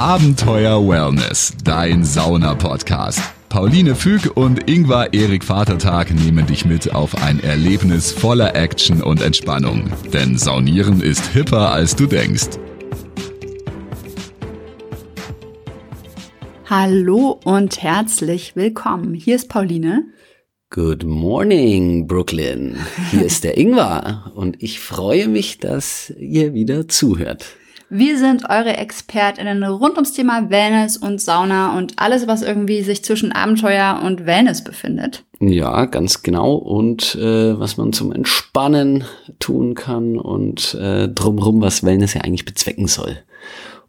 Abenteuer Wellness, dein Sauna-Podcast. Pauline Füg und Ingvar Erik Vatertag nehmen dich mit auf ein Erlebnis voller Action und Entspannung. Denn Saunieren ist hipper, als du denkst. Hallo und herzlich willkommen. Hier ist Pauline. Good morning, Brooklyn. Hier ist der Ingvar und ich freue mich, dass ihr wieder zuhört. Wir sind eure ExpertInnen rund ums Thema Wellness und Sauna und alles, was irgendwie sich zwischen Abenteuer und Wellness befindet. Ja, ganz genau. Und äh, was man zum Entspannen tun kann und äh, drumherum, was Wellness ja eigentlich bezwecken soll.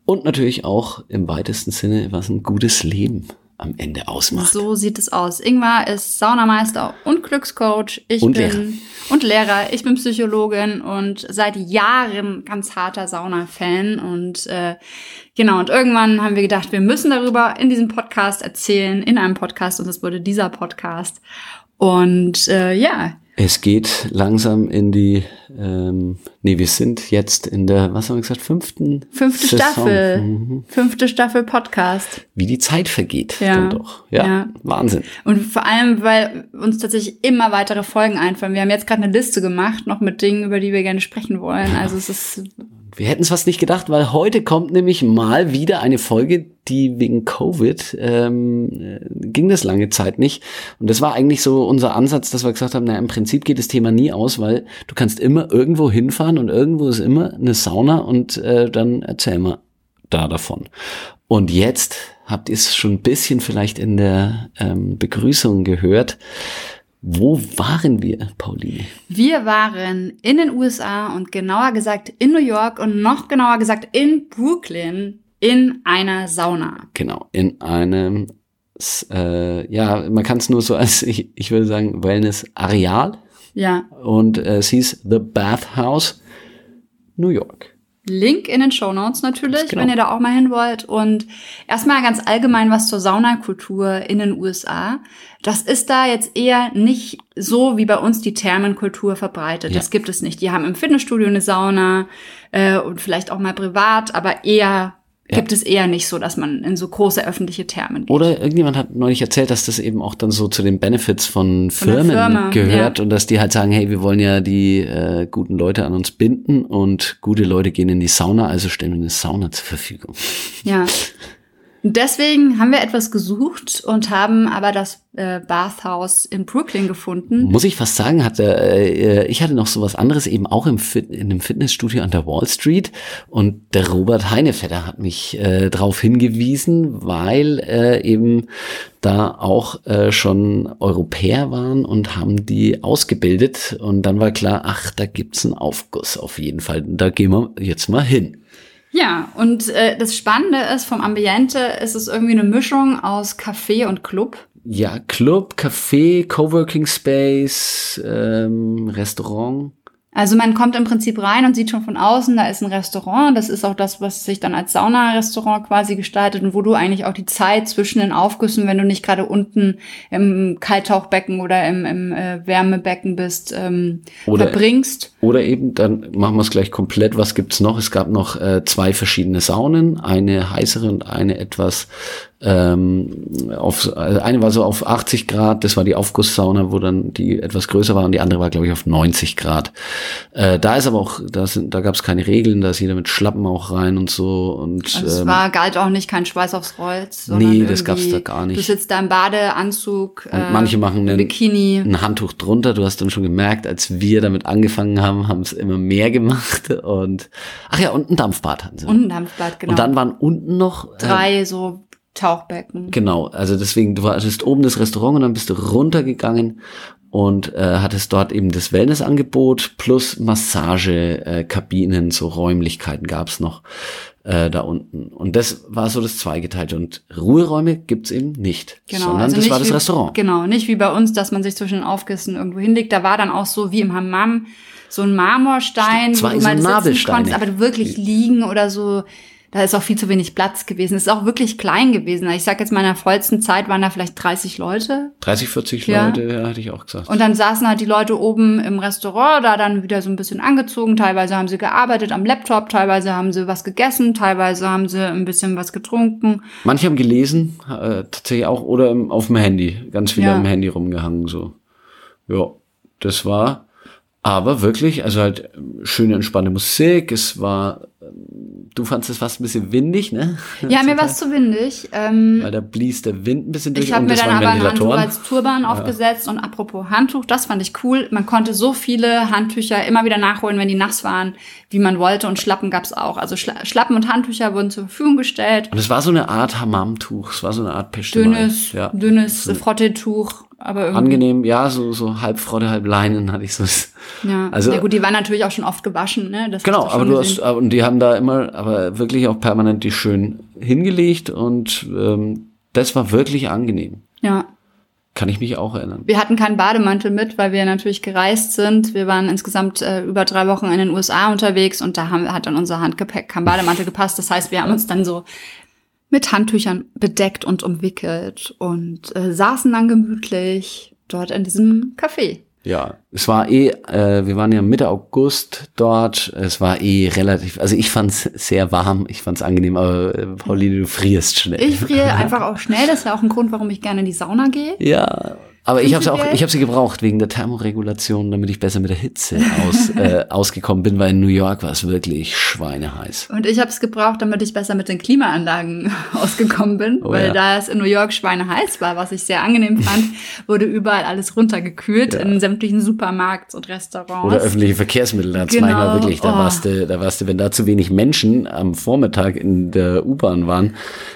Und natürlich auch im weitesten Sinne, was ein gutes Leben am Ende ausmacht. So sieht es aus. Ingmar ist Saunameister und Glückscoach. Ich Und bin Lehrer. und Lehrer. Ich bin Psychologin und seit Jahren ganz harter Sauna-Fan. Und äh, genau, und irgendwann haben wir gedacht, wir müssen darüber in diesem Podcast erzählen, in einem Podcast, und das wurde dieser Podcast. Und äh, ja, Es geht langsam in die, ähm, nee, wir sind jetzt in der, was haben wir gesagt, fünften fünfte Saison. Staffel. Mhm. Fünfte Staffel Podcast. Wie die Zeit vergeht, Ja. dann doch. Ja, Ja. Wahnsinn. Und vor allem, weil uns tatsächlich immer weitere Folgen einfallen. Wir haben jetzt gerade eine Liste gemacht, noch mit Dingen, über die wir gerne sprechen wollen. Also es ist Wir hätten es fast nicht gedacht, weil heute kommt nämlich mal wieder eine Folge, die wegen Covid ähm, äh, ging das lange Zeit nicht. Und das war eigentlich so unser Ansatz, dass wir gesagt haben, na im Prinzip geht das Thema nie aus, weil du kannst immer irgendwo hinfahren und irgendwo ist immer eine Sauna und äh, dann erzähl mal da davon. Und jetzt habt ihr es schon ein bisschen vielleicht in der ähm, Begrüßung gehört. Wo waren wir, Pauline? Wir waren in den USA und genauer gesagt in New York und noch genauer gesagt in Brooklyn in einer Sauna. Genau, in einem, äh, ja, man kann es nur so als, ich, ich würde sagen, Wellness-Areal. Ja, Und äh, es hieß The Bathhouse, New York. Link in den Show Notes natürlich, Genau. wenn ihr da auch mal hin wollt. Und erstmal ganz allgemein was zur Saunakultur in den USA. Das ist da jetzt eher nicht so wie bei uns die Thermenkultur verbreitet. Ja. Das gibt es nicht. Die haben im Fitnessstudio eine Sauna äh, und vielleicht auch mal privat, aber eher Ja. gibt es eher nicht so, dass man in so große öffentliche Thermen geht. Oder irgendjemand hat neulich erzählt, dass das eben auch dann so zu den Benefits von Von Firmen Firma, gehört ja. und dass die halt sagen, hey, wir wollen ja die äh, guten Leute an uns binden und gute Leute gehen in die Sauna, also stellen wir eine Sauna zur Verfügung. Ja. Deswegen haben wir etwas gesucht und haben aber das äh, Bathhouse in Brooklyn gefunden. Muss ich fast sagen, hatte, äh, ich hatte noch so was anderes eben auch im Fit in einem Fitnessstudio an der Wall Street und der Robert Heinevetter hat mich äh, darauf hingewiesen, weil äh, eben da auch äh, schon Europäer waren und haben die ausgebildet und dann war klar, ach, da gibt's einen Aufguss auf jeden Fall. Da gehen wir jetzt mal hin. Ja, und äh, das Spannende ist, vom Ambiente ist es irgendwie eine Mischung aus Café und Club. Ja, Club, Café, Coworking Space, ähm, Restaurant. Also man kommt im Prinzip rein und sieht schon von außen, da ist ein Restaurant. Das ist auch das, was sich dann als Sauna-Restaurant quasi gestaltet und wo du eigentlich auch die Zeit zwischen den Aufgüssen, wenn du nicht gerade unten im Kalttauchbecken oder im, im äh, Wärmebecken bist, ähm, Oder- verbringst. Oder eben, dann machen wir es gleich komplett. Was gibt's noch? Es gab noch äh, zwei verschiedene Saunen, eine heißere und eine etwas ähm, auf, also eine war so auf 80 Grad, das war die Aufgusssauna, wo dann die etwas größer war und die andere war, glaube ich, auf 90 Grad. Äh, da ist aber auch, da, sind, da gab es keine Regeln, da ist jeder mit Schlappen auch rein und so. Und Also es ähm, war, galt auch nicht kein Schweiß aufs Kreuz. Nee, das gab's da gar nicht. Du sitzt da im Badeanzug. äh, Und manche machen einen- Bikini. ein Handtuch drunter. Du hast dann schon gemerkt, als wir damit angefangen haben, haben es immer mehr gemacht. Und ach ja, und ein Dampfbad hatten sie. Und ein Dampfbad, genau. Und dann waren unten noch äh, drei so Tauchbecken. Genau, also deswegen, du hattest oben das Restaurant und dann bist du runtergegangen und äh, hattest dort eben das Wellnessangebot plus Massagekabinen, äh, Kabinen, so Räumlichkeiten gab's noch äh, da unten. Und das war so das Zweigeteilte. Und Ruheräume gibt's eben nicht, Genau, sondern also das nicht war das wie, Restaurant. Genau, nicht wie bei uns, dass man sich zwischen den Aufgüssen irgendwo hinlegt. Da war dann auch so wie im Hammam so ein Marmorstein, Zwei wo du so mal sitzen Nabelsteine. konntest, aber wirklich liegen oder so da ist auch viel zu wenig Platz gewesen. Es ist auch wirklich klein gewesen. Ich sag jetzt mal, in der vollsten Zeit waren da vielleicht 30 Leute. 30, 40 Ja. Leute, ja, hatte ich auch gesagt. Und dann saßen halt die Leute oben im Restaurant, da dann wieder so ein bisschen angezogen. Teilweise haben sie gearbeitet am Laptop, teilweise haben sie was gegessen, teilweise haben sie ein bisschen was getrunken. Manche haben gelesen, äh, tatsächlich auch, oder im, auf dem Handy. Ganz viele Ja. am Handy rumgehangen, so. Ja, das war, aber wirklich, also halt ähm, schöne, entspannte Musik. Es war, du fandst es fast ein bisschen windig, ne? Ja, mir war es zu windig. Ähm, Weil da blies der Wind ein bisschen durch Ich habe mir dann aber ein Handtuch als Turban aufgesetzt und apropos Handtuch, das fand ich cool. Man konnte so viele Handtücher immer wieder nachholen, wenn die nass waren, wie man wollte und Schlappen gab's auch. Also Schla Schlappen und Handtücher wurden zur Verfügung gestellt. Und es war so eine Art Hammamtuch, es war so eine Art Peschtemal. Dünnes, ja. dünnes Frottetuch, aber irgendwie. Angenehm, ja, so, so halb Frotte, halb Leinen hatte ich so. Ja. Also- ja gut, die waren natürlich auch schon oft gewaschen, ne? Das Genau, aber du gesehen. hast, und die haben da immer, aber wirklich auch permanent die schön hingelegt und ähm, das war wirklich angenehm. Ja. Kann ich mich auch erinnern. Wir hatten keinen Bademantel mit, weil wir natürlich gereist sind. Wir waren insgesamt äh, über drei Wochen in den USA unterwegs und da haben, hat dann unser Handgepäck kein Bademantel gepasst. Das heißt, wir haben uns dann so mit Handtüchern bedeckt und umwickelt und äh, saßen dann gemütlich dort in diesem Café. Ja, es war eh, äh, wir waren ja Mitte August dort. Es war eh relativ, also ich fand's sehr warm, ich fand's angenehm, aber äh, Pauline, du frierst schnell. Ich friere einfach auch schnell. Das ist ja auch ein Grund, warum ich gerne in die Sauna gehe. Ja, aber ich habe auch, Prinzipiell- ich habe sie gebraucht wegen der Thermoregulation, damit ich besser mit der Hitze aus, äh, ausgekommen bin, weil in New York war es wirklich schweineheiß. Und ich habe es gebraucht, damit ich besser mit den Klimaanlagen ausgekommen bin, Oh weil ja. da es in New York schweineheiß war, was ich sehr angenehm fand, wurde überall alles runtergekühlt in sämtlichen Supermarkts und Restaurants. Oder öffentliche Verkehrsmittel, da Genau, manchmal wirklich, da oh. warst du, da warst du, wenn da zu wenig Menschen am Vormittag in der U-Bahn waren,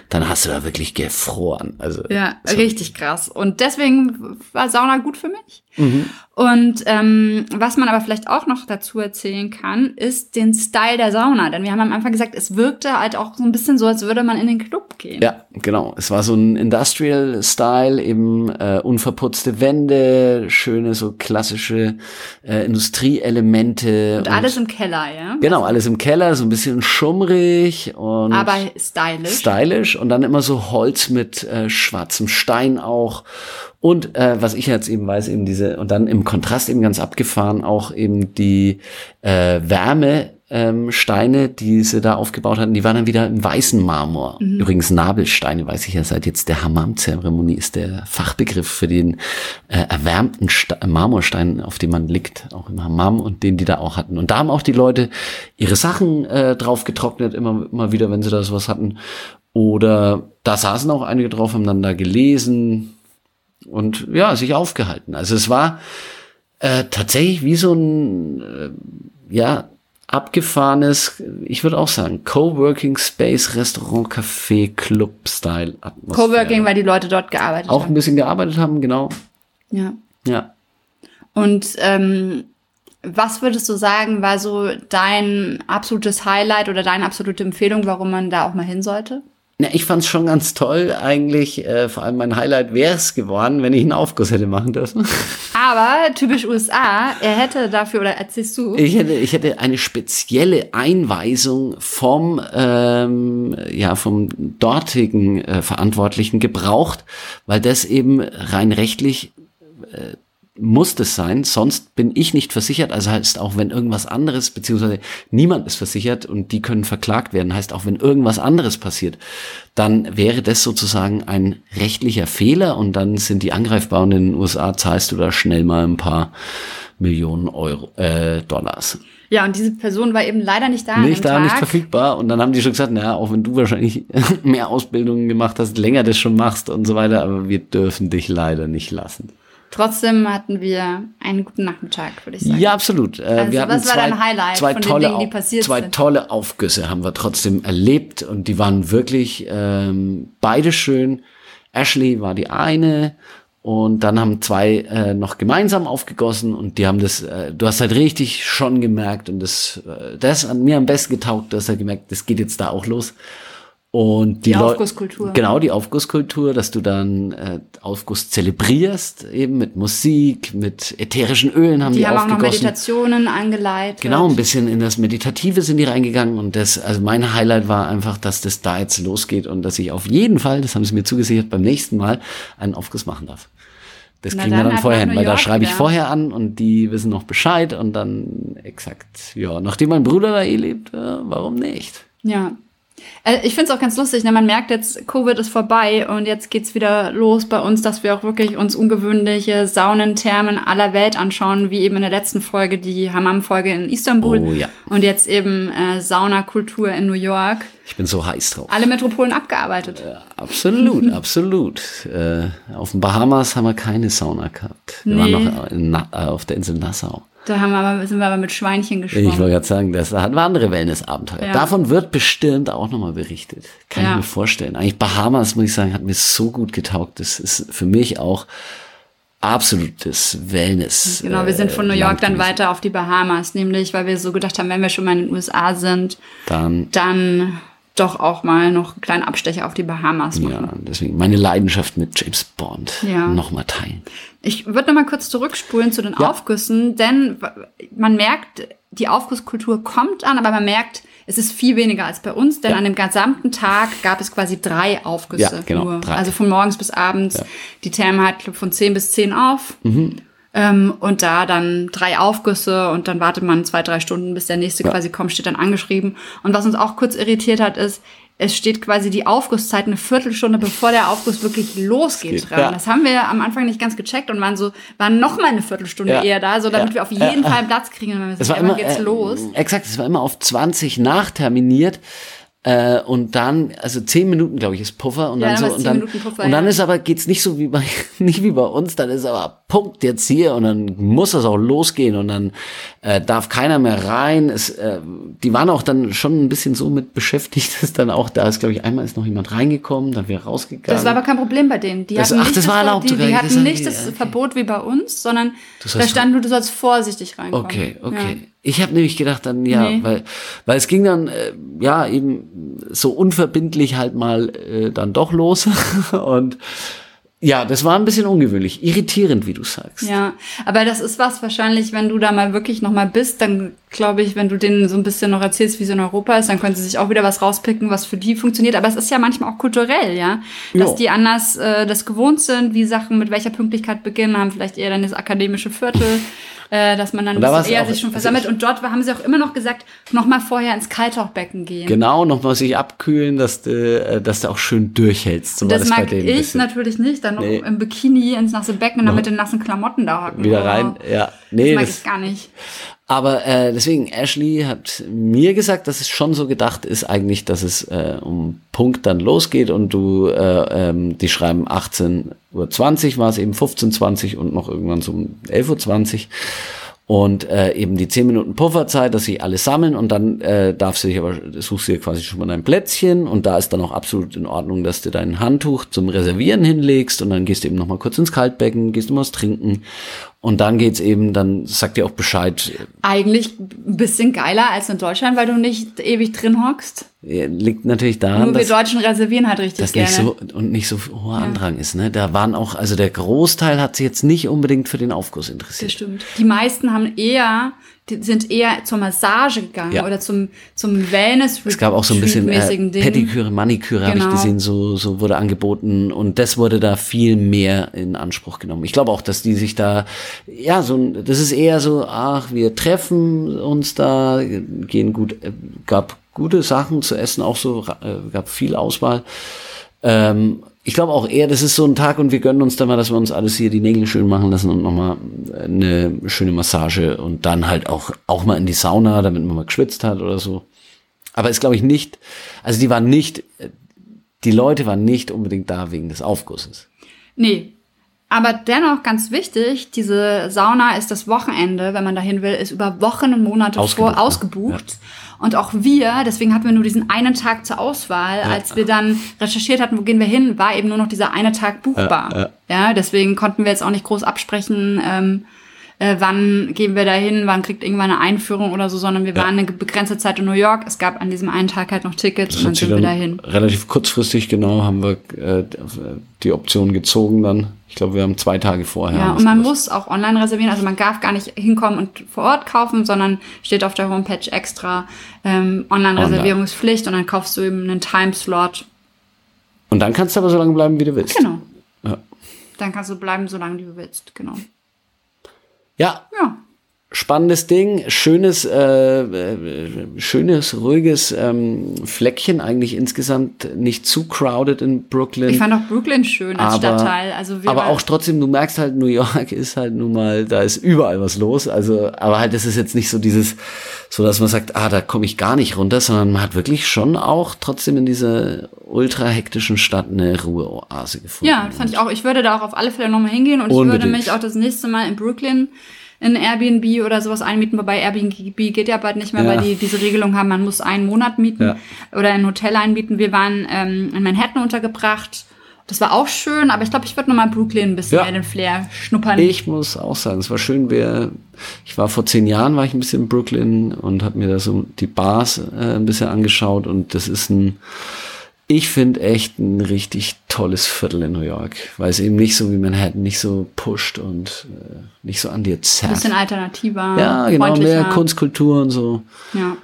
dann hast du da wirklich gefroren. Also Ja, richtig krass. Und deswegen war Sauna gut für mich. Mhm. Und ähm, was man aber vielleicht auch noch dazu erzählen kann, ist den Style der Sauna. Denn wir haben am Anfang gesagt, es wirkte halt auch so ein bisschen so, als würde man in den Club gehen. Ja, genau. Es war so ein Industrial-Style, eben äh, unverputzte Wände, schöne so klassische äh, Industrieelemente. Und alles im Keller, ja. Genau, alles im Keller, so ein bisschen schummrig und Aber stylisch. stylisch und dann immer so Holz mit äh, schwarzem Stein auch. Und äh, was ich jetzt eben weiß, eben diese, und dann im Kontrast eben ganz abgefahren auch eben die äh, Wärme. Ähm, Steine, die sie da aufgebaut hatten, die waren dann wieder im weißen Marmor. Übrigens Nabelsteine, weiß ich ja seit jetzt der Hammam-Zeremonie ist der Fachbegriff für den äh, erwärmten Sta Marmorstein, auf dem man liegt, auch im Hammam und den die da auch hatten. Und da haben auch die Leute ihre Sachen äh, drauf getrocknet, immer, immer wieder, wenn sie da sowas hatten. Oder da saßen auch einige drauf, haben dann da gelesen und ja, sich aufgehalten. Also es war äh, tatsächlich wie so ein, äh, ja, abgefahrenes, ich würde auch sagen, Coworking Space, Restaurant, Café, Club Style Atmosphäre. Coworking, weil die Leute dort gearbeitet auch ein haben. bisschen gearbeitet haben, genau. Ja. Ja. Und ähm, was würdest du sagen, war so dein absolutes Highlight oder deine absolute Empfehlung, warum man da auch mal hin sollte? Na, ich fand's schon ganz toll eigentlich. Äh, vor allem mein Highlight wäre es geworden, wenn ich einen Aufguss hätte machen dürfen. Aber typisch USA, er hätte dafür, oder erzählst du? Ich hätte, ich hätte eine spezielle Einweisung vom, ähm, ja, vom dortigen äh, Verantwortlichen gebraucht, weil das eben rein rechtlich äh, muss das sein, sonst bin ich nicht versichert. Also heißt auch, wenn irgendwas anderes, beziehungsweise niemand ist versichert und die können verklagt werden, heißt auch, wenn irgendwas anderes passiert, dann wäre das sozusagen ein rechtlicher Fehler und dann sind die angreifbar und in den USA zahlst du da schnell mal ein paar Millionen Euro, äh, Dollars. Ja, und diese Person war eben leider nicht da. Nicht da, nicht Tag. verfügbar. Und dann haben die schon gesagt, naja, auch wenn du wahrscheinlich mehr Ausbildungen gemacht hast, länger das schon machst und so weiter, aber wir dürfen dich leider nicht lassen. Trotzdem hatten wir einen guten Nachmittag, würde ich sagen. Ja, absolut. Äh, Also, wir hatten was war zwei, dein Highlight zwei tolle, Dingen, zwei sind? tolle Aufgüsse haben wir trotzdem erlebt und die waren wirklich ähm, beide schön. Ashley war die eine und dann haben zwei äh, noch gemeinsam aufgegossen und die haben das, äh, du hast halt richtig schon gemerkt und das, äh, das hat mir am besten getaugt, du hast halt gemerkt, das geht jetzt da auch los. Und die, Die Aufgusskultur. Genau, die Aufgusskultur, dass du dann äh, Aufguss zelebrierst, eben mit Musik, mit ätherischen Ölen haben die, Die haben auch noch aufgegossen. Meditationen angeleitet. Genau, ein bisschen in das Meditative sind die reingegangen und das, also mein Highlight war einfach, dass das da jetzt losgeht und dass ich auf jeden Fall, das haben sie mir zugesichert, beim nächsten Mal einen Aufguss machen darf. Das kriegen wir dann dann vorher hin, weil da schreibe ich wieder. vorher an und die wissen noch Bescheid und dann exakt, ja, nachdem mein Bruder da eh lebt, ja, warum nicht? Ja. Äh, Ich finde es auch ganz lustig, ne? man merkt jetzt, Covid ist vorbei und jetzt geht's wieder los bei uns, dass wir auch wirklich uns ungewöhnliche Saunen, Thermen aller Welt anschauen, wie eben in der letzten Folge, die Hammam-Folge in Istanbul Oh ja. und jetzt eben äh, Saunakultur in New York. Ich bin so heiß drauf. Alle Metropolen abgearbeitet. Absolut, absolut. Äh, auf den Bahamas haben wir keine Sauna gehabt. Wir Nee. waren noch in, Na- äh, auf der Insel Nassau. Da haben wir aber, sind wir aber mit Schweinchen Ich geschwommen. wollte gerade sagen, das hatten wir andere Wellnessabenteuer. Ja. Davon wird bestimmt auch nochmal berichtet. Kann Ja. ich mir vorstellen. Eigentlich Bahamas, muss ich sagen, hat mir so gut getaugt. Das ist für mich auch absolutes Wellness. Genau, wir sind von New äh, York dann weiter auf die Bahamas, nämlich weil wir so gedacht haben, wenn wir schon mal in den USA sind, Dann, dann doch auch mal noch einen kleinen Abstecher auf die Bahamas machen. ja, deswegen meine Leidenschaft mit James Bond Ja. nochmal teilen. Ich würde noch mal kurz zurückspulen zu den Ja. Aufgüssen, denn man merkt, die Aufgusskultur kommt an, aber man merkt, es ist viel weniger als bei uns, denn Ja. an dem gesamten Tag gab es quasi drei Aufgüsse. Ja, genau, nur. drei. Also von morgens bis abends. Die Therme hat von 10 bis 10 auf. Mhm. Ähm, und da dann drei Aufgüsse und dann wartet man zwei, drei Stunden, bis der nächste Ja. quasi kommt, steht dann angeschrieben. Und was uns auch kurz irritiert hat, ist, es steht quasi die Aufgusszeit eine Viertelstunde, bevor der Aufguss wirklich losgeht ja. Das haben wir am Anfang nicht ganz gecheckt und waren so, waren noch mal eine Viertelstunde Ja. eher da, so damit Ja. wir auf jeden Fall Platz kriegen. Und dann Es war immer, geht's äh, los? Exakt, es war immer auf 20 nachterminiert. Äh, und dann, also 10 Minuten, glaube ich, ist Puffer. Und Ja, dann so, und 10 dann, Puffer, und dann ja. ist aber, geht's nicht so wie bei, nicht wie bei uns, dann ist aber Punkt jetzt hier und dann muss das auch losgehen und dann äh, darf keiner mehr rein. Es, äh, die waren auch dann schon ein bisschen so mit beschäftigt, dass dann auch, da ist, glaube ich, einmal ist noch jemand reingekommen, dann wieder rausgegangen. Das war aber kein Problem bei denen. Die Das- hatten ach, nicht das war erlaubt die, die hatten nicht das okay. Verbot wie bei uns, sondern Du da stand nur, du sollst vorsichtig reinkommen. Okay, okay. Ja. Ich habe nämlich gedacht dann, ja, Nee. weil, weil es ging dann, äh, ja, eben so unverbindlich halt mal äh, dann doch los. Und ja, das war ein bisschen ungewöhnlich, irritierend, wie du sagst. Ja, aber das ist was wahrscheinlich, wenn du da mal wirklich noch mal bist, dann glaube ich, wenn du denen so ein bisschen noch erzählst, wie es in Europa ist, dann können sie sich auch wieder was rauspicken, was für die funktioniert. Aber es ist ja manchmal auch kulturell, ja, dass Jo. die anders äh, das gewohnt sind, wie Sachen mit welcher Pünktlichkeit beginnen, haben vielleicht eher dann das akademische Viertel, äh, dass man dann da eher sich schon versammelt. Und dort haben sie auch immer noch gesagt, noch mal vorher ins Kaltauchbecken gehen. Genau, nochmal sich abkühlen, dass du, äh, dass du auch schön durchhältst. So Das mag ich natürlich nicht, dann noch Nee. im Bikini ins nasse Becken und dann mit den nassen Klamotten da hocken. Wieder Oh, rein, ja. Das Nee, mag das, ich gar nicht. Aber äh, deswegen, Ashley hat mir gesagt, dass es schon so gedacht ist eigentlich, dass es äh, um Punkt dann losgeht und du, äh, ähm, die schreiben 18.20 Uhr, war es eben 15.20 Uhr und noch irgendwann so um 11.20 Uhr. Und äh, eben die 10 Minuten Pufferzeit, dass sie alle sammeln und dann äh, darfst du dich aber, suchst du dir quasi schon mal dein Plätzchen und da ist dann auch absolut in Ordnung, dass du dein Handtuch zum Reservieren hinlegst und dann gehst du eben noch mal kurz ins Kaltbecken, gehst du mal was trinken und dann geht's eben, dann sagt dir auch Bescheid, Eigentlich ein bisschen geiler als in Deutschland, weil du nicht ewig drin hockst. Ja, liegt natürlich daran, Nur wir dass Deutschen reservieren halt richtig das gerne. nicht so und nicht so hoher Andrang ist. Ne? Da waren auch, also der Großteil hat sich jetzt nicht unbedingt für den Aufguss das interessiert. stimmt. Die meisten haben eher, die sind eher zur Massage gegangen Ja. oder zum, zum Wellness Es gab auch so ein bisschen äh. Pediküre, Maniküre habe ich Genau. gesehen, so, so wurde angeboten und das wurde da viel mehr in Anspruch genommen. Ich glaube auch, dass die sich da, ja, so ein, das ist eher so, ach, wir treffen uns da, gehen gut, äh, gab gute Sachen zu essen, auch so, äh, gab viel Auswahl. Ähm, ich glaube auch eher, das ist so ein Tag und wir gönnen uns dann mal, dass wir uns alles hier die Nägel schön machen lassen und nochmal eine schöne Massage und dann halt auch, auch mal in die Sauna, damit man mal geschwitzt hat oder so. Aber ist, glaube ich, nicht, also die waren nicht, die Leute waren nicht unbedingt da wegen des Aufgusses. Nee. Aber dennoch ganz wichtig, diese Sauna ist das Wochenende, wenn man dahin will, ist über Wochen und Monate Ausgebucht, vor ne? ausgebucht. Und auch wir, deswegen hatten wir nur diesen einen Tag zur Auswahl, als wir dann recherchiert hatten, wo gehen wir hin, war eben nur noch dieser eine Tag buchbar. Ja, deswegen konnten wir jetzt auch nicht groß absprechen, ähm, äh, wann gehen wir da hin, wann kriegt irgendwann eine Einführung oder so, sondern wir Ja. waren eine begrenzte Zeit in New York. Es gab an diesem einen Tag halt noch Tickets und dann sind wir dahin. Relativ kurzfristig, genau, haben wir äh, die Option gezogen dann. Ich glaube, wir haben zwei Tage vorher. Ja, und man muss auch online reservieren, also man darf gar nicht hinkommen und vor Ort kaufen, sondern steht auf der Homepage extra ähm, Online-Reservierungspflicht und dann kaufst du eben einen Timeslot. Und dann kannst du aber so lange bleiben, wie du willst. Genau. Ja. Dann kannst du bleiben, solange du willst, genau. Ja, Ja. Spannendes Ding, schönes, äh, schönes, ruhiges ähm, Fleckchen, eigentlich insgesamt nicht zu crowded in Brooklyn. Ich fand auch Brooklyn schön als aber, Stadtteil. Also aber auch trotzdem, du merkst halt, New York ist halt nun mal, da ist überall was los. Also, aber halt, es ist jetzt nicht so dieses, so dass man sagt, ah, da komme ich gar nicht runter, sondern man hat wirklich schon auch trotzdem in dieser ultra hektischen Stadt eine Ruheoase gefunden. Ja, fand ich auch. Ich würde da auch auf alle Fälle nochmal hingehen und ich würde Unbedingt. mich auch das nächste Mal in Brooklyn in Airbnb oder sowas einmieten, wobei Airbnb geht ja bald nicht mehr, Ja. weil die diese Regelung haben, man muss einen Monat mieten Ja. oder ein Hotel einmieten. Wir waren ähm, in Manhattan untergebracht. Das war auch schön, aber ich glaube, ich würde nochmal Brooklyn ein bisschen Ja. den Flair schnuppern. Ich muss auch sagen, es war schön. Wir, ich war vor zehn Jahren, war ich ein bisschen in Brooklyn und habe mir da so die Bars äh, ein bisschen angeschaut und das ist ein, ich finde echt ein richtig tolles Viertel in New York, weil es eben nicht so wie Manhattan nicht so pusht und äh, nicht so an dir ein zerrt. bisschen alternativer, Ja, genau, mehr Kunstkultur und so, Ja.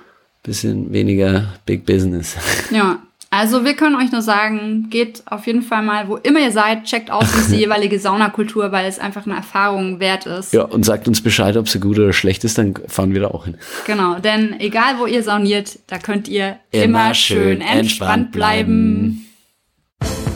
bisschen weniger Big Business. Ja, also wir können euch nur sagen, geht auf jeden Fall mal, wo immer ihr seid, checkt aus, die jeweilige Saunakultur, weil es einfach eine Erfahrung wert ist. Ja, und sagt uns Bescheid, ob sie gut oder schlecht ist, dann fahren wir da auch hin. Genau, denn egal wo ihr sauniert, da könnt ihr Immer immer, schön schön entspannt entspannt bleiben. bleiben.